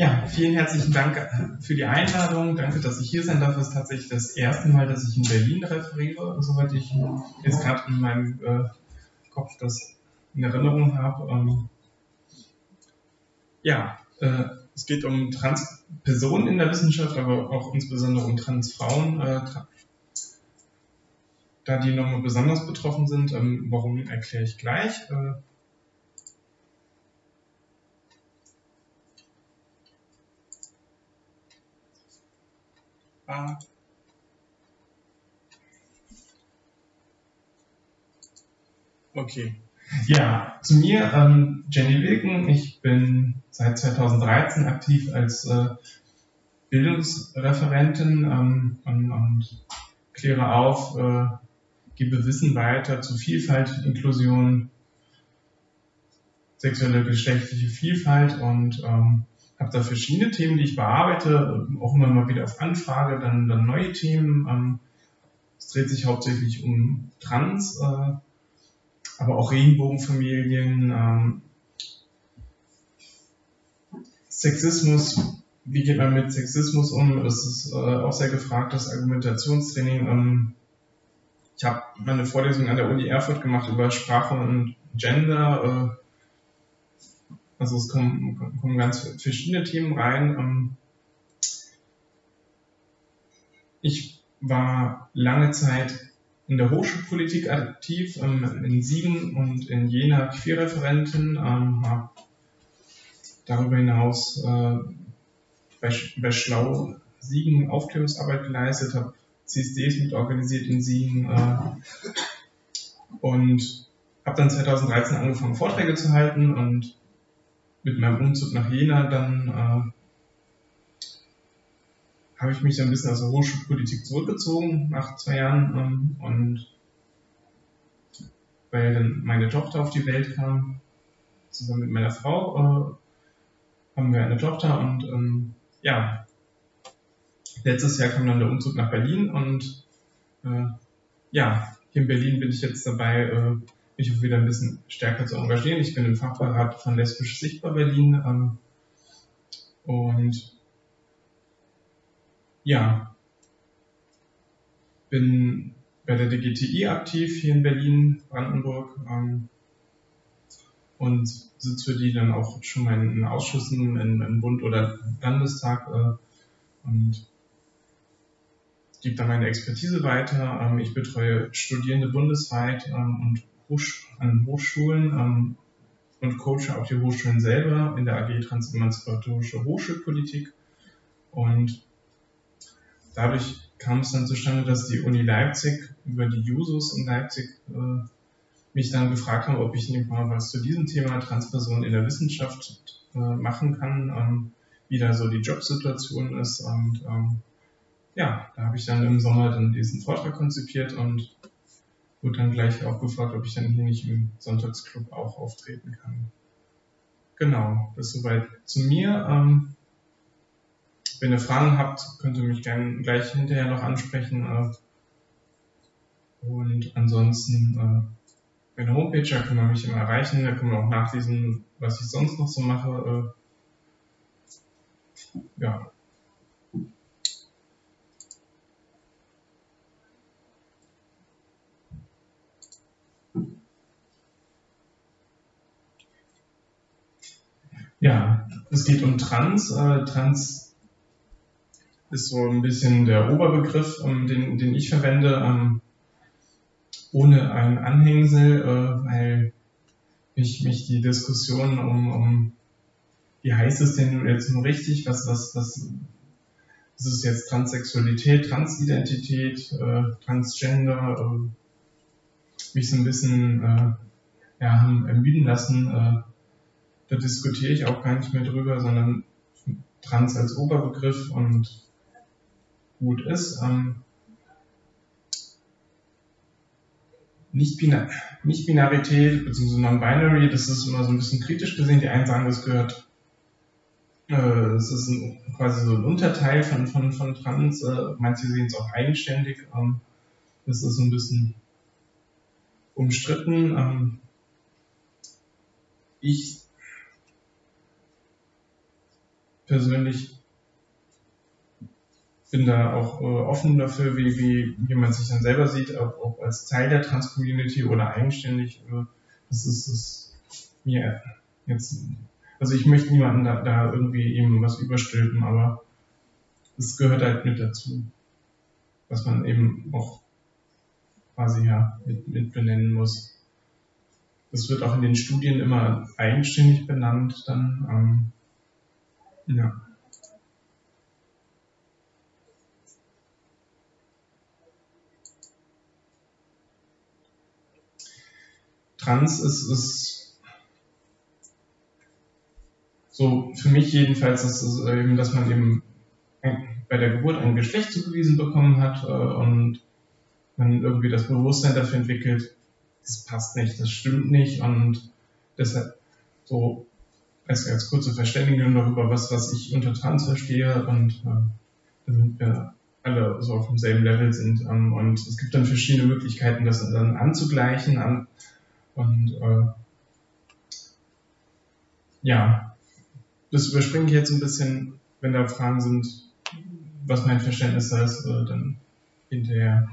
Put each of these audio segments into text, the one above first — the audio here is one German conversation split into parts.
Ja, vielen herzlichen Dank für die Einladung. Danke, dass ich hier sein darf. Es ist tatsächlich das erste Mal, dass ich in Berlin referiere, soweit ich jetzt gerade in meinem äh, Kopf das in Erinnerung habe. Ähm, ja, äh, es geht um Transpersonen in der Wissenschaft, aber auch insbesondere um Transfrauen, äh, da die nochmal besonders betroffen sind. Ähm, warum erkläre ich gleich. Äh, Ah. Okay. Ja, zu mir, ähm, Jenny Wilken. Ich bin seit 2013 aktiv als äh, Bildungsreferentin ähm, und, und, kläre auf, äh, gebe Wissen weiter zu Vielfalt, Inklusion, sexuelle, geschlechtliche Vielfalt und ähm, habe da verschiedene Themen, die ich bearbeite, auch immer mal wieder auf Anfrage, dann, dann neue Themen. Ähm, es dreht sich hauptsächlich um Trans, äh, aber auch Regenbogenfamilien, ähm, Sexismus, wie geht man mit Sexismus um? Das ist äh, auch sehr gefragt, das Argumentationstraining. Ähm, ich habe meine Vorlesung an der Uni Erfurt gemacht über Sprache und Gender. Also es kommen, kommen ganz verschiedene Themen rein. Ähm, ich war lange Zeit in der Hochschulpolitik aktiv, ähm, in Siegen und in Jena Queerreferentin, ähm, habe darüber hinaus äh, bei, bei Schlau Siegen Aufklärungsarbeit geleistet, habe CSDs mit organisiert in Siegen äh, und habe dann 2013 angefangen Vorträge zu halten und mit meinem Umzug nach Jena dann äh, habe ich mich ein bisschen aus der Hochschulpolitik zurückgezogen nach zwei Jahren ähm, und weil dann meine Tochter auf die Welt kam, zusammen mit meiner Frau äh, haben wir eine Tochter und ähm, ja, letztes Jahr kam dann der Umzug nach Berlin und äh, ja, hier in Berlin bin ich jetzt dabei, äh, mich auch wieder ein bisschen stärker zu engagieren. Ich bin im Fachbeirat von Lesbisch Sichtbar Berlin ähm, und ja, bin bei der DGTI aktiv hier in Berlin, Brandenburg ähm, und sitze für die dann auch schon mal in Ausschüssen in, in Bund oder Landestag äh, und gebe da meine Expertise weiter. Ähm, ich betreue Studierende bundesweit ähm, und an Hochschulen ähm, und coache auch die Hochschulen selber in der AG Transemanzipatorische Hochschulpolitik. Und dadurch kam es dann zustande, dass die Uni Leipzig über die Jusos in Leipzig äh, mich dann gefragt haben, ob ich nicht mal was zu diesem Thema Transpersonen in der Wissenschaft äh, machen kann, ähm, wie da so die Jobsituation ist. Und ähm, ja, da habe ich dann im Sommer dann diesen Vortrag konzipiert und wurde dann gleich auch gefragt, ob ich dann hier nicht im Sonntagsclub auch auftreten kann. Genau, das soweit zu mir. Ähm, wenn ihr Fragen habt, könnt ihr mich gerne gleich hinterher noch ansprechen. Äh, und ansonsten, äh, meine Homepage, da kann man mich immer erreichen, da kann man auch nachlesen, was ich sonst noch so mache. Äh, ja, Ja, es geht um Trans. Äh, Trans ist so ein bisschen der Oberbegriff, ähm, den, den ich verwende, ähm, ohne ein Anhängsel, äh, weil mich, mich die Diskussion um, um wie heißt es denn jetzt nur richtig, was, was, was ist es jetzt Transsexualität, Transidentität, äh, Transgender, äh, mich so ein bisschen äh, ja, ermüden lassen, äh, da diskutiere ich auch gar nicht mehr drüber, sondern Trans als Oberbegriff und gut ist. Ähm, Nicht-Binarität bzw. Non-Binary, das ist immer so ein bisschen kritisch gesehen. Die einen sagen, das gehört, äh, das ist ein, quasi so ein Unterteil von, von, von Trans. Äh, manche sehen es auch eigenständig. Ähm, das ist so ein bisschen umstritten. Ähm, ich persönlich bin da auch äh, offen dafür, wie, wie jemand sich dann selber sieht, ob, ob als Teil der Trans-Community oder eigenständig. Äh, das ist es mir jetzt, also ich möchte niemanden da, da irgendwie ihm was überstülpen, aber es gehört halt mit dazu, was man eben auch quasi ja mit, mit benennen muss. Das wird auch in den Studien immer eigenständig benannt dann. Ähm, ja. Trans ist, ist so für mich jedenfalls, ist es eben, dass man eben bei der Geburt ein Geschlecht zugewiesen bekommen hat äh, und man irgendwie das Bewusstsein dafür entwickelt, das passt nicht, das stimmt nicht und deshalb so als, als kurze Verständigung darüber, was, was ich unter Trans verstehe und äh, damit wir alle so auf demselben Level sind. Ähm, und es gibt dann verschiedene Möglichkeiten, das dann anzugleichen, an, und äh, ja, das überspringe ich jetzt ein bisschen. Wenn da Fragen sind, was mein Verständnis da ist, äh, dann hinterher.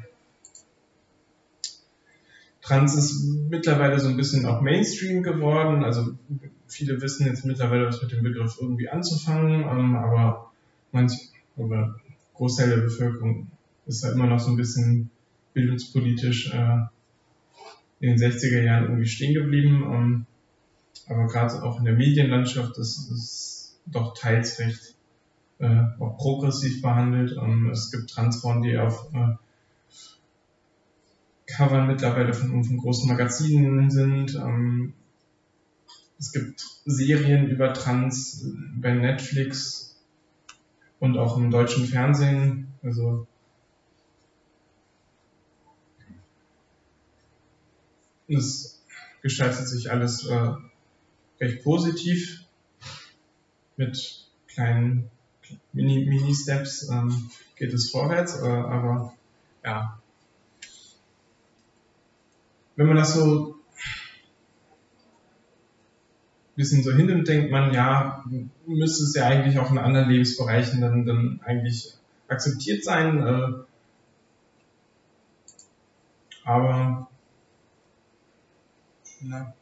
Trans ist mittlerweile so ein bisschen auch Mainstream geworden. Also viele wissen jetzt mittlerweile, was mit dem Begriff irgendwie anzufangen, ähm, aber manch oder Großteil der Bevölkerung ist da immer noch so ein bisschen bildungspolitisch äh, in den 60er Jahren irgendwie stehen geblieben. Ähm, aber gerade auch in der Medienlandschaft ist es doch teils recht äh, auch progressiv behandelt. Ähm, es gibt Transfrauen, die auf äh, Covern mittlerweile von, von großen Magazinen sind. Ähm, es gibt Serien über Trans bei Netflix und auch im deutschen Fernsehen. Also Es gestaltet sich alles äh, recht positiv mit kleinen Mini-Steps ähm, geht es vorwärts, äh, aber ja, wenn man das so ein bisschen so hinnimmt, denkt man, ja, müsste es ja eigentlich auch in anderen Lebensbereichen dann, dann eigentlich akzeptiert sein. Äh, aber ja.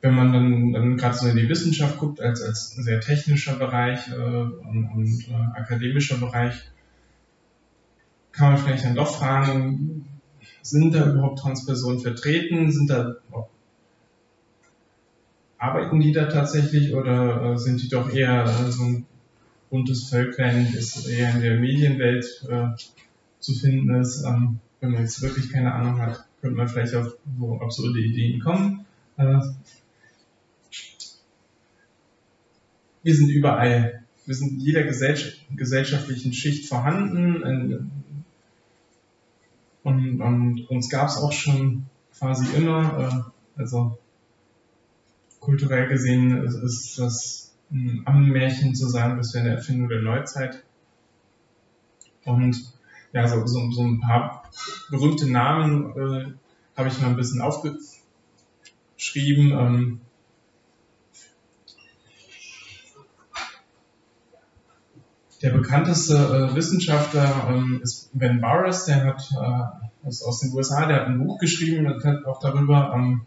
Wenn man dann, dann gerade so in die Wissenschaft guckt, als, als sehr technischer Bereich äh, und, und äh, akademischer Bereich, kann man vielleicht dann doch fragen, sind da überhaupt Transpersonen vertreten? Sind da arbeiten die da tatsächlich oder äh, sind die doch eher äh, so ein buntes Völklein, ist eher in der Medienwelt äh, zu finden ist. Ähm, wenn man jetzt wirklich keine Ahnung hat, könnte man vielleicht auf so absurde Ideen kommen. Äh, wir sind überall. Wir sind in jeder gesellschaftlichen Schicht vorhanden. Und, und uns gab es auch schon quasi immer. Äh, also kulturell gesehen ist, ist das ein Ammenmärchen zu sagen, bis wir eine Erfindung der Neuzeit. Und ja, so, so, so ein paar berühmte Namen äh, habe ich mal ein bisschen aufgeschrieben. Ähm, der bekannteste äh, Wissenschaftler ähm, ist Ben Barres, der hat äh, ist aus den USA, der hat ein Buch geschrieben, auch darüber ähm,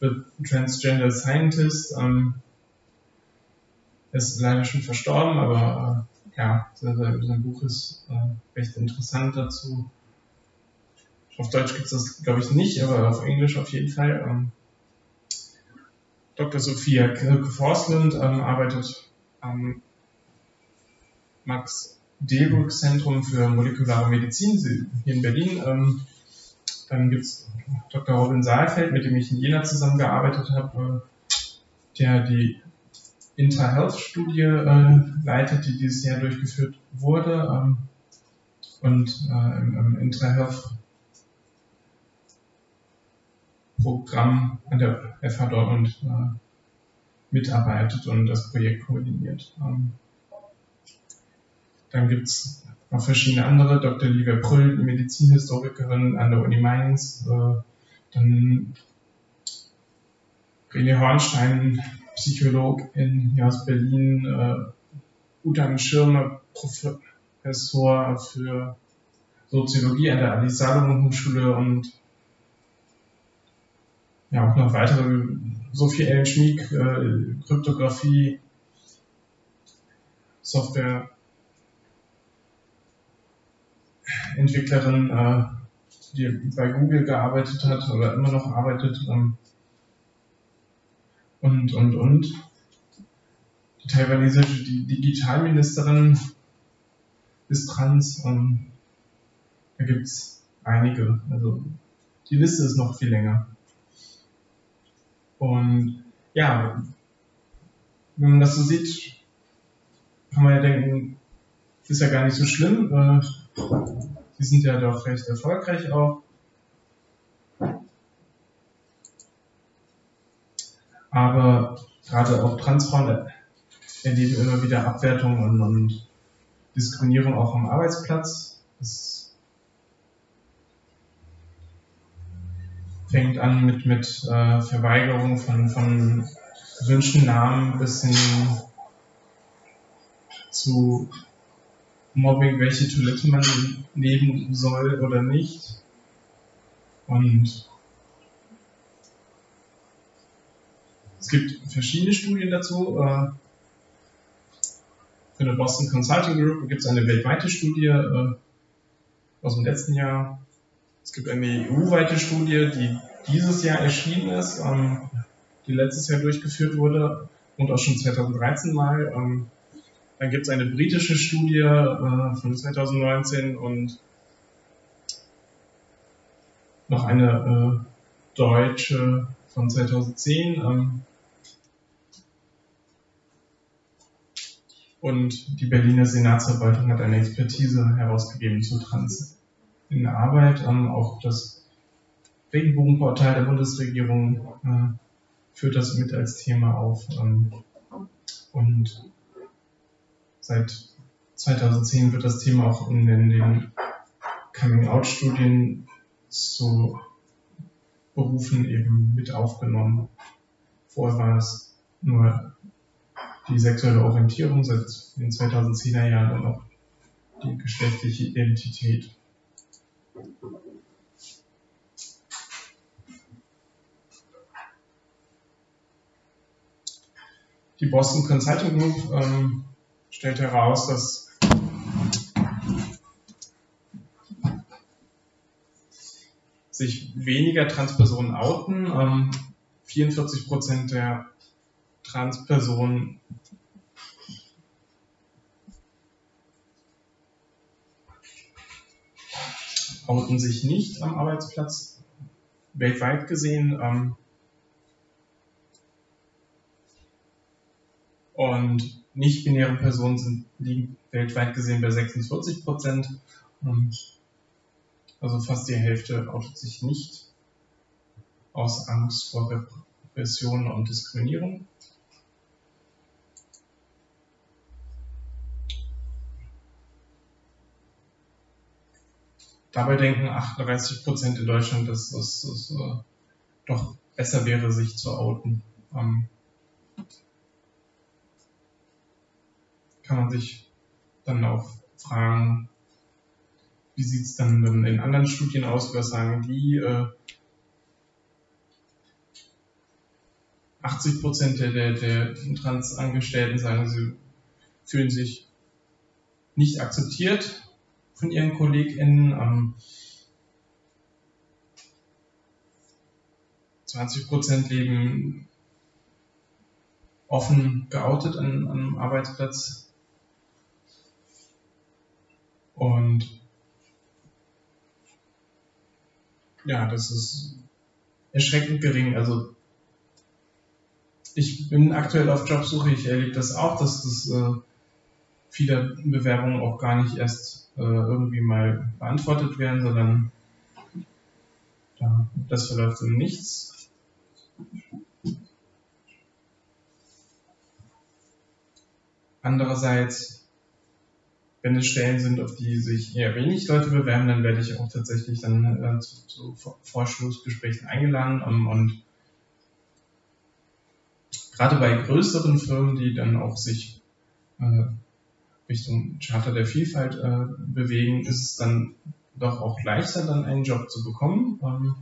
The Transgender Scientist. Ähm, ist leider schon verstorben, aber äh, ja, sein Buch ist äh, recht interessant dazu. Auf Deutsch gibt es das, glaube ich, nicht, aber auf Englisch auf jeden Fall. Ähm, Dr. Sophia Kirke-Forsland ähm, arbeitet am Max Delbrück Zentrum für molekulare Medizin hier in Berlin. Ähm, dann gibt es Dr. Robin Saalfeld, mit dem ich in Jena zusammengearbeitet habe, äh, der die Intra-Health-Studie äh, leitet, die dieses Jahr durchgeführt wurde ähm, und äh, im, im Intra-Health-Programm an der FH Dortmund äh, mitarbeitet und das Projekt koordiniert. Ähm, dann gibt es noch verschiedene andere, Dr. Livia Prüll, Medizinhistorikerin an der Uni Mainz, äh, dann René Hornstein, Psychologin hier aus Berlin, äh, Schirmer, Professor für Soziologie an der Alice Salomon Hochschule und ja auch noch weitere, Sophie Ellen Schmieg, äh, Kryptographie, Software Entwicklerin, äh, die bei Google gearbeitet hat oder immer noch arbeitet ähm, und und und die taiwanesische Digitalministerin ist trans. Ähm, da gibt's einige. Also die Liste ist noch viel länger. Und ja, wenn man das so sieht, kann man ja denken, ist ja gar nicht so schlimm. Äh, die sind ja doch recht erfolgreich auch. Aber gerade auch Transfrauen erleben immer wieder Abwertung und, und Diskriminierung auch am Arbeitsplatz. Das fängt an mit, mit äh, Verweigerung von, von gewünschten Namen bis hin zu Mobbing, welche Toilette man nehmen soll oder nicht. Und es gibt verschiedene Studien dazu. Äh, für eine Boston Consulting Group gibt es eine weltweite Studie äh, aus dem letzten Jahr. Es gibt eine EU-weite Studie, die dieses Jahr erschienen ist, ähm, die letztes Jahr durchgeführt wurde und auch schon 2013 mal. Dann gibt es eine britische Studie äh, von 2019 und noch eine äh, deutsche von 2010. Ähm, und die Berliner Senatsverwaltung hat eine Expertise herausgegeben zu Trans in Arbeit. Ähm, auch das Regenbogenportal der Bundesregierung äh, führt das mit als Thema auf. Ähm, und Seit 2010 wird das Thema auch in den, den Coming-out-Studien zu Berufen eben mit aufgenommen. Vorher war es nur die sexuelle Orientierung, seit den 2010er Jahren und auch die geschlechtliche Identität. Die Boston Consulting Group ähm, stellt heraus, dass sich weniger Transpersonen outen. Ähm, 44 Prozent der Transpersonen outen sich nicht am Arbeitsplatz, weltweit gesehen. Ähm, und nicht-binäre Personen sind, liegen weltweit gesehen bei 46 Prozent. Also fast die Hälfte outet sich nicht aus Angst vor Repression und Diskriminierung. Dabei denken 38 Prozent in Deutschland, dass es äh, doch besser wäre, sich zu outen. Ähm, kann man sich dann auch fragen, wie sieht es dann in anderen Studien aus, was sagen die? Äh, 80 Prozent der, der, der Transangestellten sagen, sie fühlen sich nicht akzeptiert von ihren KollegInnen. Ähm, 20 Prozent leben offen geoutet an, am Arbeitsplatz. Und ja, das ist erschreckend gering. Also ich bin aktuell auf Jobsuche, ich erlebe das auch, dass das äh, viele Bewerbungen auch gar nicht erst äh, irgendwie mal beantwortet werden, sondern ja, das verläuft in nichts. Andererseits wenn es Stellen sind, auf die sich eher wenig Leute bewerben, dann werde ich auch tatsächlich dann äh, zu, zu Vorstellungsgesprächen eingeladen um, und gerade bei größeren Firmen, die dann auch sich äh, Richtung Charter der Vielfalt äh, bewegen, ist es dann doch auch leichter, dann einen Job zu bekommen. Ähm,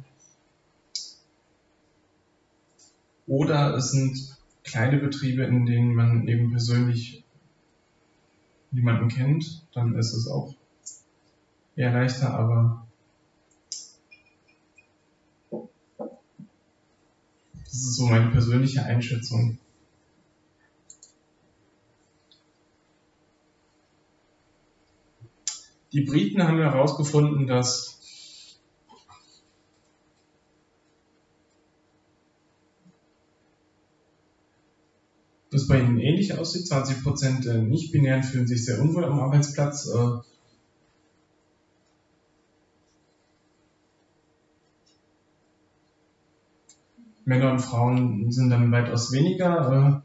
oder es sind kleine Betriebe, in denen man eben persönlich niemanden kennt, dann ist es auch eher leichter, aber das ist so meine persönliche Einschätzung. Die Briten haben herausgefunden, dass bei ihnen ähnlich aussieht. 20% der Nicht-Binären fühlen sich sehr unwohl am Arbeitsplatz. Äh, Männer und Frauen sind dann weitaus weniger.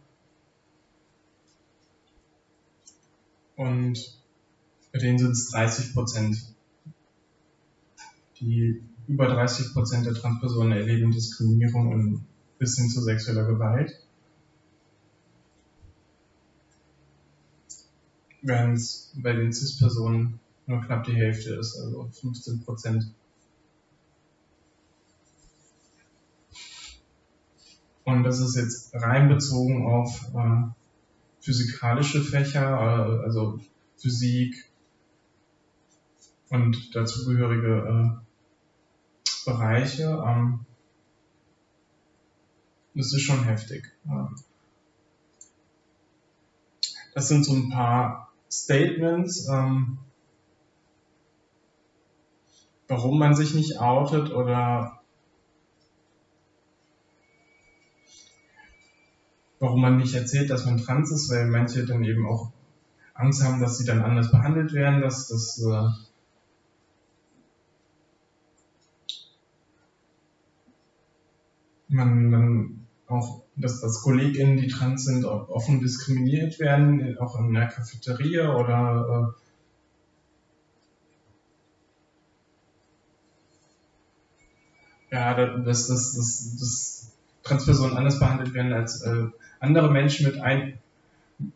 Äh, und bei denen sind es 30 Prozent. Die über 30 Prozent der Transpersonen erleben Diskriminierung und bis hin zu sexueller Gewalt. Während es bei den CIS-Personen nur knapp die Hälfte ist, also 15 Prozent. Und das ist jetzt rein bezogen auf äh, physikalische Fächer, äh, also Physik, und dazugehörige äh, Bereiche. Ähm, das ist schon heftig. Ähm, das sind so ein paar Statements, ähm, warum man sich nicht outet oder warum man nicht erzählt, dass man trans ist, weil manche dann eben auch Angst haben, dass sie dann anders behandelt werden, dass das äh, man dann auch, dass, dass KollegInnen, die trans sind, offen diskriminiert werden, auch in der Cafeteria oder äh, ja, dass, dass, dass, dass Transpersonen anders behandelt werden als äh, andere Menschen mit ein,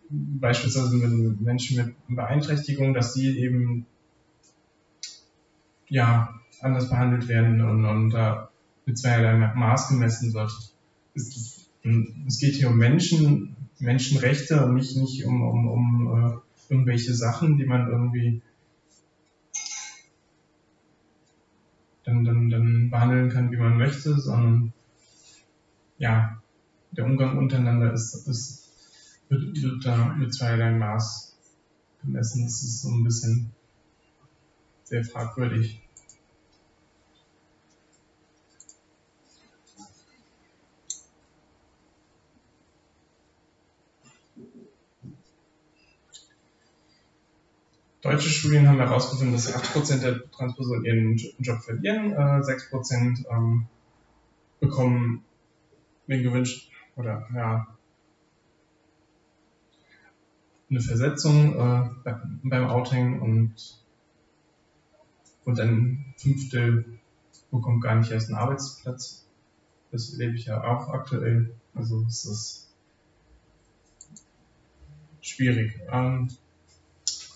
beispielsweise mit Menschen mit Beeinträchtigung, dass die eben ja anders behandelt werden und, und da mit zweierlei Maß gemessen wird. Es, es geht hier um Menschen, Menschenrechte und nicht, nicht um, um, um uh, irgendwelche Sachen, die man irgendwie dann, dann, dann behandeln kann, wie man möchte, sondern ja, der Umgang untereinander ist, ist wird, wird da mit zweierlei Maß gemessen. Das ist so ein bisschen sehr fragwürdig. Deutsche Studien haben herausgefunden, dass 8% der Transpersonen ihren Job verlieren, äh, 6% ähm, bekommen den gewünscht oder ja eine Versetzung äh, beim Outing und und ein Fünftel bekommt gar nicht erst einen Arbeitsplatz. Das erlebe ich ja auch aktuell. Also es ist schwierig. Ähm,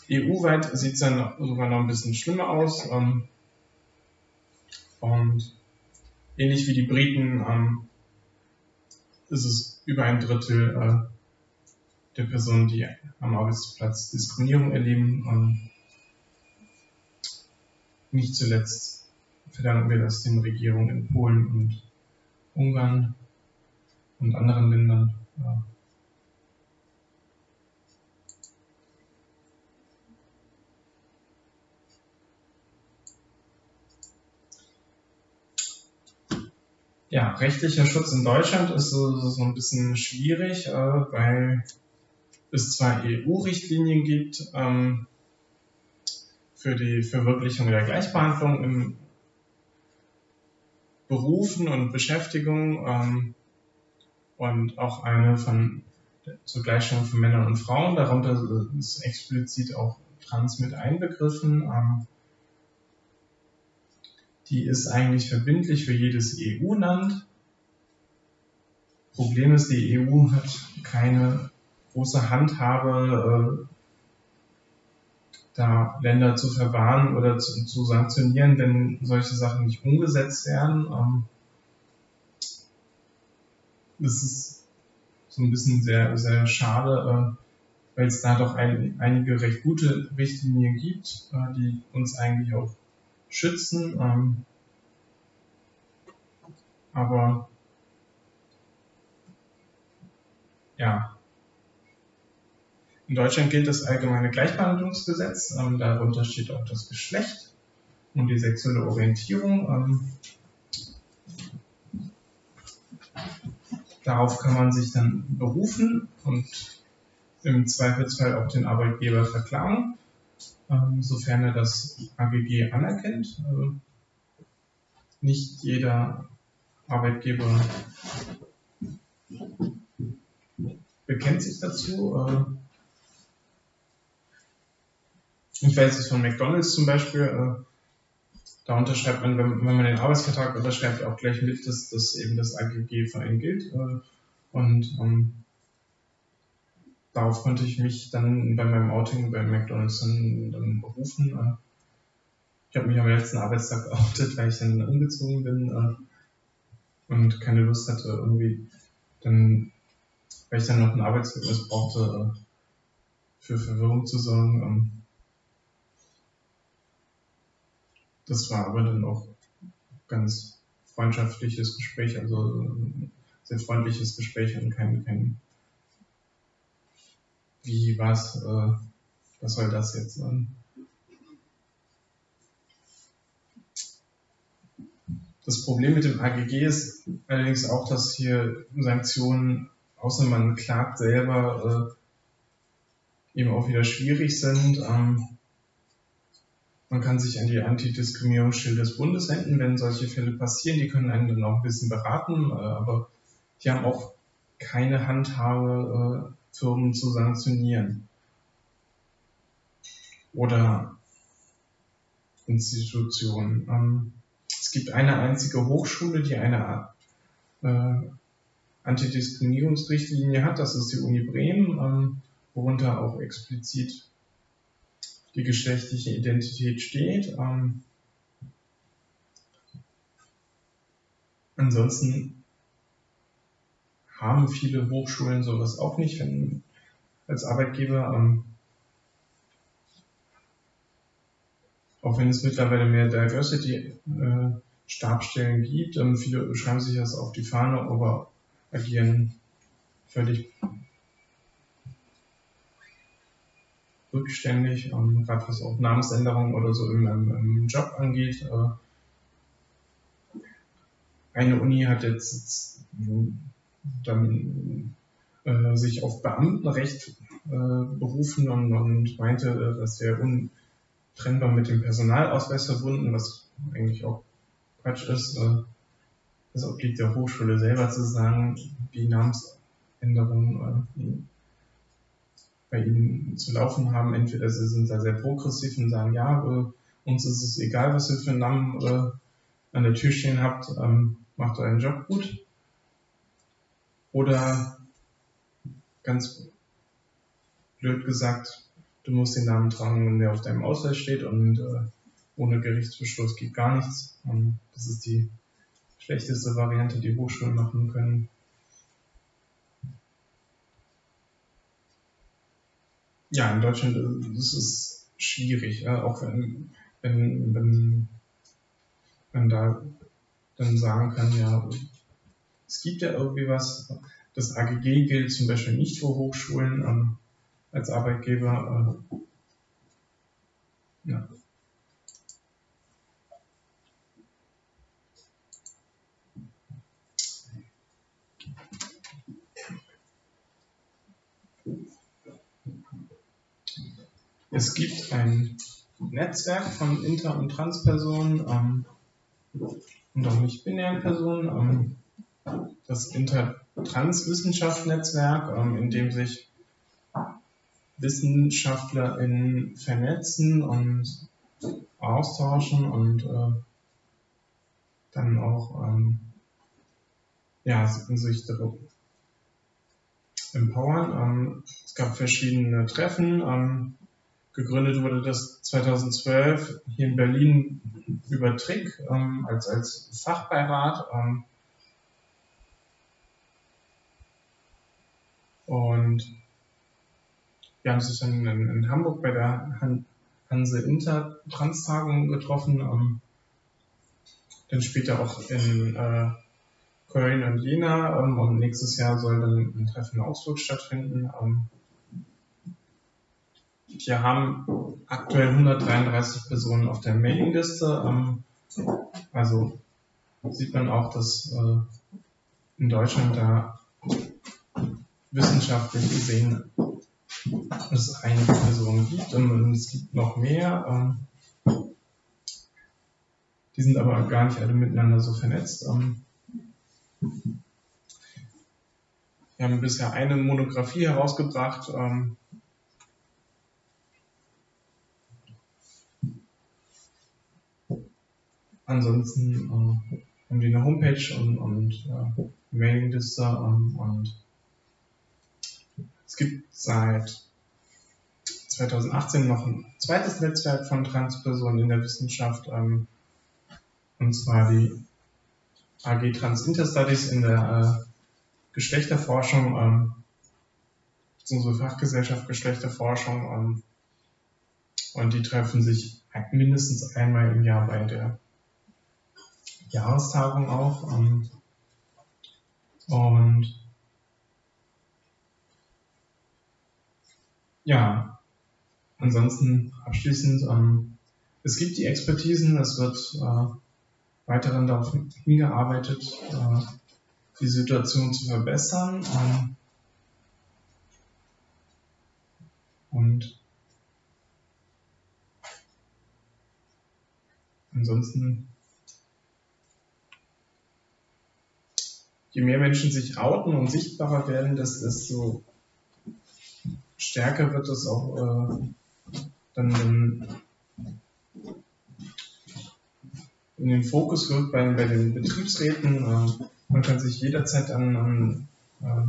EU-weit sieht es dann sogar noch ein bisschen schlimmer aus. Ähm, und ähnlich wie die Briten ähm, ist es über ein Drittel äh, der Personen, die am Arbeitsplatz Diskriminierung erleben. Ähm, nicht zuletzt verdanken wir das den Regierungen in Polen und Ungarn und anderen Ländern. Ja. Ja, rechtlicher Schutz in Deutschland ist so, so ein bisschen schwierig, äh, weil es zwar EU-Richtlinien gibt ähm, für die Verwirklichung der Gleichbehandlung in Berufen und Beschäftigung ähm, und auch eine von zur Gleichstellung von Männern und Frauen. Darunter ist explizit auch Trans mit einbegriffen. Ähm, die ist eigentlich verbindlich für jedes EU-Land. Problem ist, die EU hat keine große Handhabe, äh, da Länder zu verwarnen oder zu, zu, sanktionieren, wenn solche Sachen nicht umgesetzt werden. Ähm, das ist so ein bisschen sehr, sehr schade, äh, weil es da doch ein, einige recht gute Richtlinien gibt, äh, die uns eigentlich auch schützen. Ähm, aber ja, in Deutschland gilt das allgemeine Gleichbehandlungsgesetz. Ähm, darunter steht auch das Geschlecht und die sexuelle Orientierung. Ähm, darauf kann man sich dann berufen und im Zweifelsfall auch den Arbeitgeber verklagen, sofern er das AGG anerkennt. Äh, nicht jeder Arbeitgeber bekennt sich dazu. Äh, ich weiß es von McDonalds zum Beispiel, äh, da unterschreibt man, wenn, man den Arbeitsvertrag unterschreibt, auch gleich mit, dass, dass eben das AGG für einen gilt. Und ähm, darauf konnte ich mich dann bei meinem Outing bei McDonalds dann, dann berufen. Äh, ich habe mich am letzten Arbeitstag geoutet, weil ich dann umgezogen bin äh, und keine Lust hatte, irgendwie dann, weil ich dann noch ein Arbeitszeugnis brauchte, äh, für Verwirrung zu sorgen. Ähm, Das war aber dann auch ganz freundschaftliches Gespräch, also ein sehr freundliches Gespräch und kein, kein wie, was, äh, was soll das jetzt sein? Das Problem mit dem AGG ist allerdings auch, dass hier Sanktionen, außer man klagt selber, äh, eben auch wieder schwierig sind. Ähm, man kann sich an die Antidiskriminierungsstelle des Bundes wenden, wenn solche Fälle passieren. Die können einen dann auch ein bisschen beraten, äh, aber die haben auch keine Handhabe, äh, Firmen zu sanktionieren. Oder Institutionen. Ähm, es gibt eine einzige Hochschule, die eine äh, Antidiskriminierungsrichtlinie hat, das ist die Uni Bremen, ähm, worunter auch explizit die geschlechtliche Identität steht. Ähm, ansonsten haben viele Hochschulen sowas auch nicht wenn, als Arbeitgeber. Ähm, auch wenn es mittlerweile mehr Diversity-Stabstellen äh, gibt, ähm, viele schreiben sich das auf die Fahne, aber agieren völlig rückständig, ähm, gerade was auch Namensänderungen oder so im, im, im Job angeht. Äh, eine Uni hat jetzt dann äh, sich auf Beamtenrecht äh, berufen und, und meinte, das wäre untrennbar mit dem Personalausweis verbunden, was eigentlich auch Quatsch ist. Äh, das obliegt der Hochschule selber zu sagen, wie Namensänderungen äh, bei ihnen zu laufen haben. Entweder sie sind da sehr progressiv und sagen, ja, äh, uns ist es egal, was ihr für einen Namen äh, an der Tür stehen habt, ähm, macht euren Job gut. Oder ganz blöd gesagt, du musst den Namen tragen, der auf deinem Ausweis steht und äh, ohne Gerichtsbeschluss geht gar nichts. Und das ist die schlechteste Variante, die Hochschulen machen können. Ja, in Deutschland ist es schwierig, auch wenn, wenn, wenn man da dann sagen kann, ja, es gibt ja irgendwie was. Das AGG gilt zum Beispiel nicht für Hochschulen ähm, als Arbeitgeber. Äh, ja. Es gibt ein Netzwerk von Inter- und Transpersonen ähm, und auch nicht-binären Personen, ähm, das Inter-Trans-Wissenschaft-Netzwerk, ähm, in dem sich WissenschaftlerInnen vernetzen und austauschen und äh, dann auch ähm, ja, sich empowern. Ähm, es gab verschiedene Treffen. Ähm, gegründet wurde das 2012 hier in Berlin über Trick ähm, als, als Fachbeirat. Und wir haben sich dann in, in Hamburg bei der Han Hanse Inter Trans-Tagung getroffen. Ähm, dann später auch in äh, Köln und Jena ähm, und nächstes Jahr soll dann ein Treffen in Augsburg stattfinden. Ähm, wir haben aktuell 133 Personen auf der Mailingliste. Ähm, also sieht man auch, dass äh, in Deutschland da wissenschaftlich gesehen es einige Personen gibt und es gibt noch mehr. Ähm, die sind aber gar nicht alle miteinander so vernetzt. Ähm, wir haben bisher eine Monographie herausgebracht. Ähm, ansonsten äh, haben wir eine Homepage und, und äh, Mailingliste und gibt seit 2018 noch ein zweites Netzwerk von Transpersonen in der Wissenschaft, ähm, und zwar die AG Trans Interstudies in der äh, Geschlechterforschung, ähm, unsere Fachgesellschaft Geschlechterforschung, ähm, und die treffen sich mindestens einmal im Jahr bei der Jahrestagung auch. Ähm, und ja, ansonsten abschließend, ähm, es gibt die Expertisen, es wird äh, weiterhin darauf hingearbeitet, äh, die Situation zu verbessern. Ähm, und ansonsten, je mehr Menschen sich outen und sichtbarer werden, desto stärker wird es auch äh, dann, in den Fokus rückt bei, bei den Betriebsräten. Äh, man kann sich jederzeit an, an äh,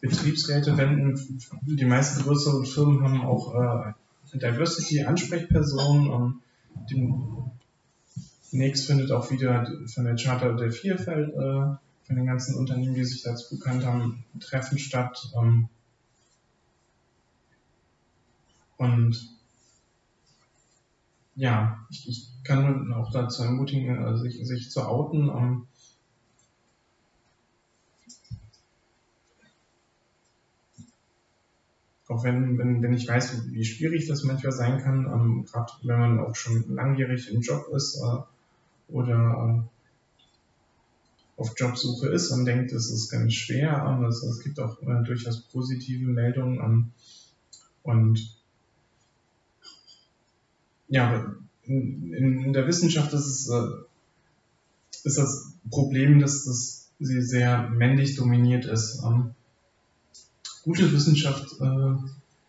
Betriebsräte wenden. Die meisten größeren Firmen haben auch äh, Diversity-Ansprechpersonen. Ähm, demnächst findet auch wieder von der Charter der Vielfalt von den ganzen Unternehmen, die sich dazu bekannt haben, Treffen statt. Ähm, und ja, ich, ich kann auch dazu ermutigen, äh, sich, sich zu outen. Ähm, auch wenn, wenn, wenn ich weiß, wie schwierig das manchmal sein kann, ähm, gerade wenn man auch schon langjährig im Job ist äh, oder äh, auf Jobsuche ist und denkt, es ist ganz schwer. Es, es gibt auch äh, durchaus positive Meldungen. Ähm, und ja, in, in der Wissenschaft ist es äh, ist das Problem, dass, dass sie sehr männlich dominiert ist. Ähm, gute Wissenschaft äh,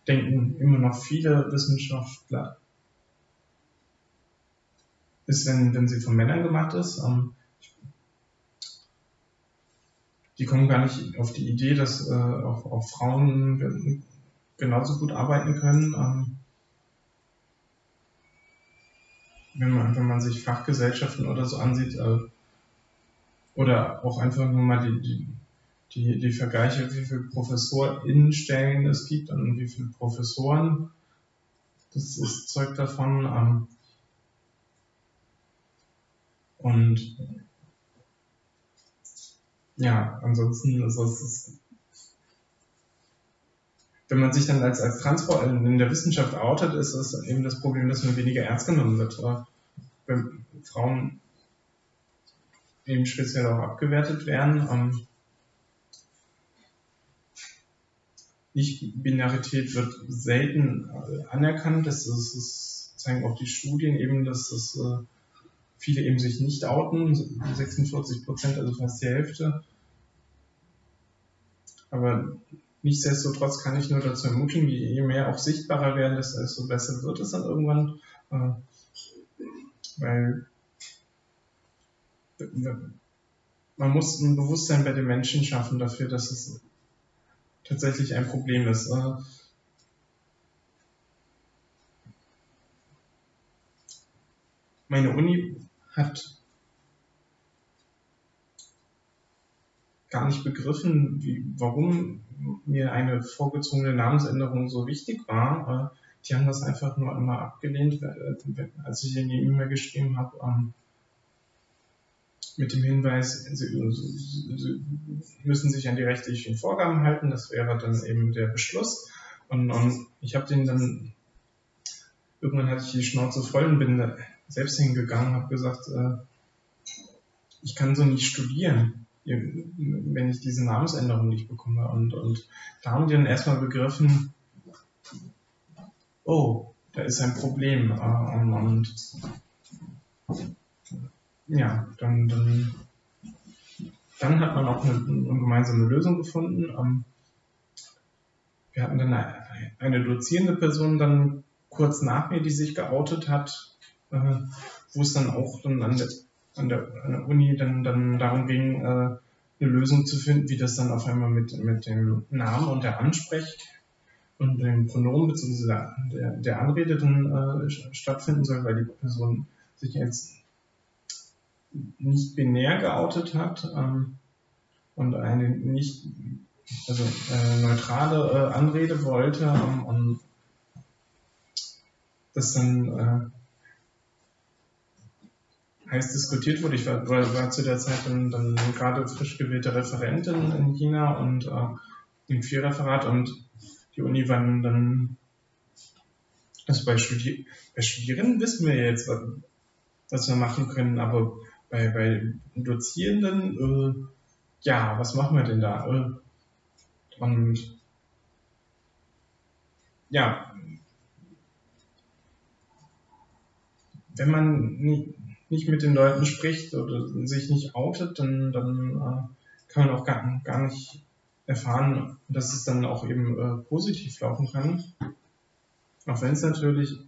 denken immer noch viele Wissenschaftler, ist, wenn, wenn sie von Männern gemacht ist. Ähm, die kommen gar nicht auf die Idee, dass äh, auch, auch Frauen genauso gut arbeiten können. Ähm, wenn man, wenn man sich Fachgesellschaften oder so ansieht, äh, oder auch einfach nur mal die, die, die, die Vergleiche, wie viele ProfessorInnenstellen es gibt und wie viele Professoren, das ist Zeug davon. Ähm, und ja, ansonsten ist es, wenn man sich dann als, als Transport in der Wissenschaft outet, ist es eben das Problem, dass man weniger ernst genommen wird. Wenn Frauen eben speziell auch abgewertet werden. Ähm, Nicht-Binarität wird selten äh, anerkannt. Das, ist, das zeigen auch die Studien eben, dass das, äh, viele eben sich nicht outen, 46 Prozent, also fast die Hälfte. Aber Nichtsdestotrotz kann ich nur dazu ermutigen, je mehr auch sichtbarer werden, desto besser wird es dann irgendwann. Äh, weil man muss ein Bewusstsein bei den Menschen schaffen dafür, dass es tatsächlich ein Problem ist. Äh, meine Uni hat gar nicht begriffen, wie, warum mir eine vorgezogene Namensänderung so wichtig war. Äh, die haben das einfach nur immer abgelehnt, als ich in die E-Mail geschrieben habe, ähm, mit dem Hinweis, sie, sie, müssen sich an die rechtlichen Vorgaben halten. Das wäre dann eben der Beschluss. Und, und ich habe den dann, irgendwann hatte ich die Schnauze voll und bin selbst hingegangen, habe gesagt, äh, ich kann so nicht studieren, wenn ich diese Namensänderung nicht bekomme. Und, und da haben die dann erstmal begriffen, oh, da ist ein Problem. Äh, und, und ja, dann, dann, dann hat man auch eine, eine gemeinsame Lösung gefunden. Ähm, wir hatten dann eine, eine dozierende Person dann kurz nach mir, die sich geoutet hat, äh, wo es dann auch dann an der, an der, an der Uni dann, dann darum ging, äh, eine Lösung zu finden, wie das dann auf einmal mit, mit dem Namen und der Ansprech und dem Pronomen bzw. Der, der Anrede dann äh, stattfinden soll, weil die Person sich jetzt nicht binär geoutet hat ähm, und eine nicht also äh, neutrale äh, Anrede wollte ähm, und das dann äh, heiß diskutiert wurde. Ich war, war, war zu der Zeit dann, dann gerade frisch gewählte Referentin in China und äh, im Vierreferat und die Uni war dann, also bei, Studi bei Studierenden wissen wir jetzt, was, was wir machen können, aber bei, bei Dozierenden, äh, ja, was machen wir denn da? Äh, und ja, wenn man nicht mit den Leuten spricht oder sich nicht outet, dann, dann äh, kann man auch gar, gar nicht erfahren, dass es dann auch eben äh, positiv laufen kann. Auch wenn es natürlich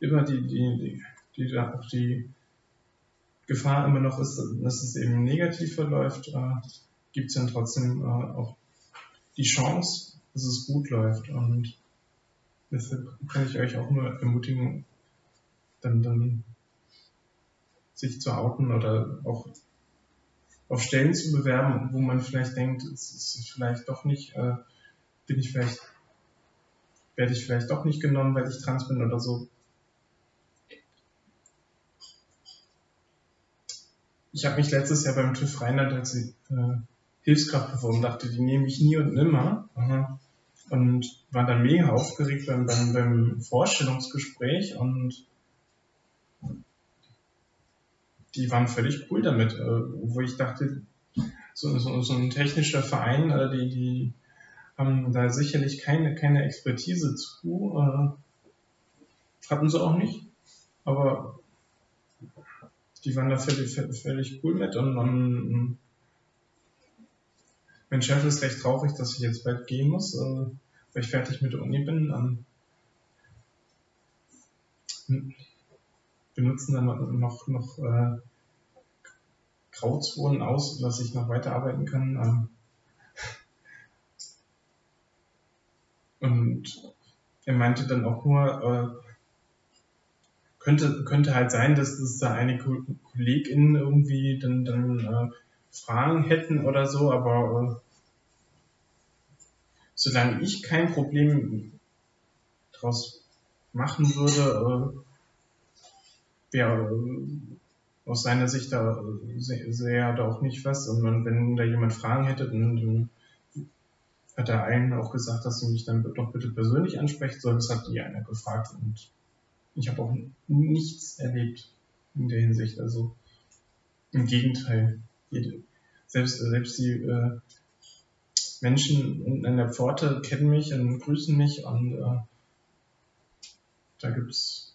immer die, die, die, die, auch die Gefahr immer noch ist, dass es eben negativ verläuft, äh, gibt es dann trotzdem äh, auch die Chance, dass es gut läuft. Und deshalb kann ich euch auch nur ermutigen, dann, dann sich zu outen oder auch auf Stellen zu bewerben, wo man vielleicht denkt, es ist vielleicht doch nicht, äh, bin ich vielleicht, werde ich vielleicht doch nicht genommen, weil ich trans bin oder so. Ich habe mich letztes Jahr beim TÜV Rheinland als äh, Hilfskraft beworben, dachte, die nehme ich nie und nimmer. Aha. Und war dann mega aufgeregt beim, beim, beim Vorstellungsgespräch und die waren völlig cool damit, äh, wo ich dachte, so, so, so ein technischer Verein, äh, die, die haben da sicherlich keine, keine Expertise zu, äh, hatten sie auch nicht, aber die waren da völlig, völlig cool mit und, und mein Chef ist recht traurig, dass ich jetzt bald gehen muss, äh, weil ich fertig mit der Uni bin. Um, benutzen dann noch, noch äh, Grauzonen aus, dass ich noch weiterarbeiten kann. Ähm, und er meinte dann auch nur, äh, könnte, könnte halt sein, dass es da einige KollegInnen irgendwie dann, dann äh, Fragen hätten oder so, aber äh, solange ich kein Problem daraus machen würde, äh, wäre äh, aus seiner Sicht da sehr, sehr da auch nicht was. Und wenn da jemand Fragen hätte, dann, dann hat er allen auch gesagt, dass sie mich dann doch bitte persönlich ansprechen soll. Das hat die einer gefragt und ich habe auch nichts erlebt in der Hinsicht. Also im Gegenteil. Jede, selbst, selbst die äh, Menschen unten an der Pforte kennen mich und grüßen mich und äh, da es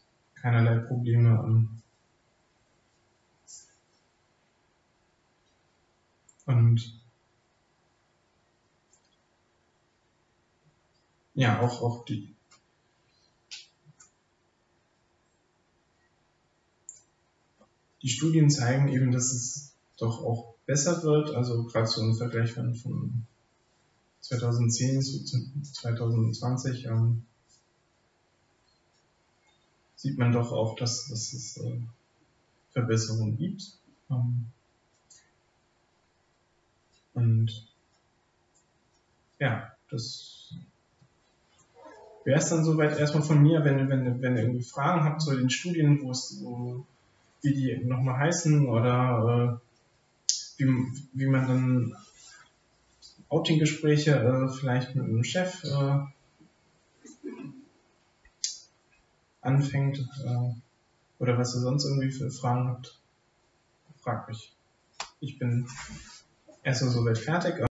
keinerlei Probleme. Und ja, auch, auch die, die Studien zeigen eben, dass es doch auch besser wird, also gerade so im Vergleich von, von 2010 zu 2020 ähm, sieht man doch auch, dass, dass es äh, Verbesserungen gibt. Ähm, und ja, das wäre es dann soweit erstmal von mir. Wenn, wenn, wenn ihr irgendwie Fragen habt zu den Studien, wo es, wo, wie die nochmal heißen oder äh, wie, wie man dann Outing-Gespräche äh, vielleicht mit einem Chef äh, anfängt äh, oder was ihr sonst irgendwie für Fragen habt, fragt mich. Ich bin erstmal soweit fertig.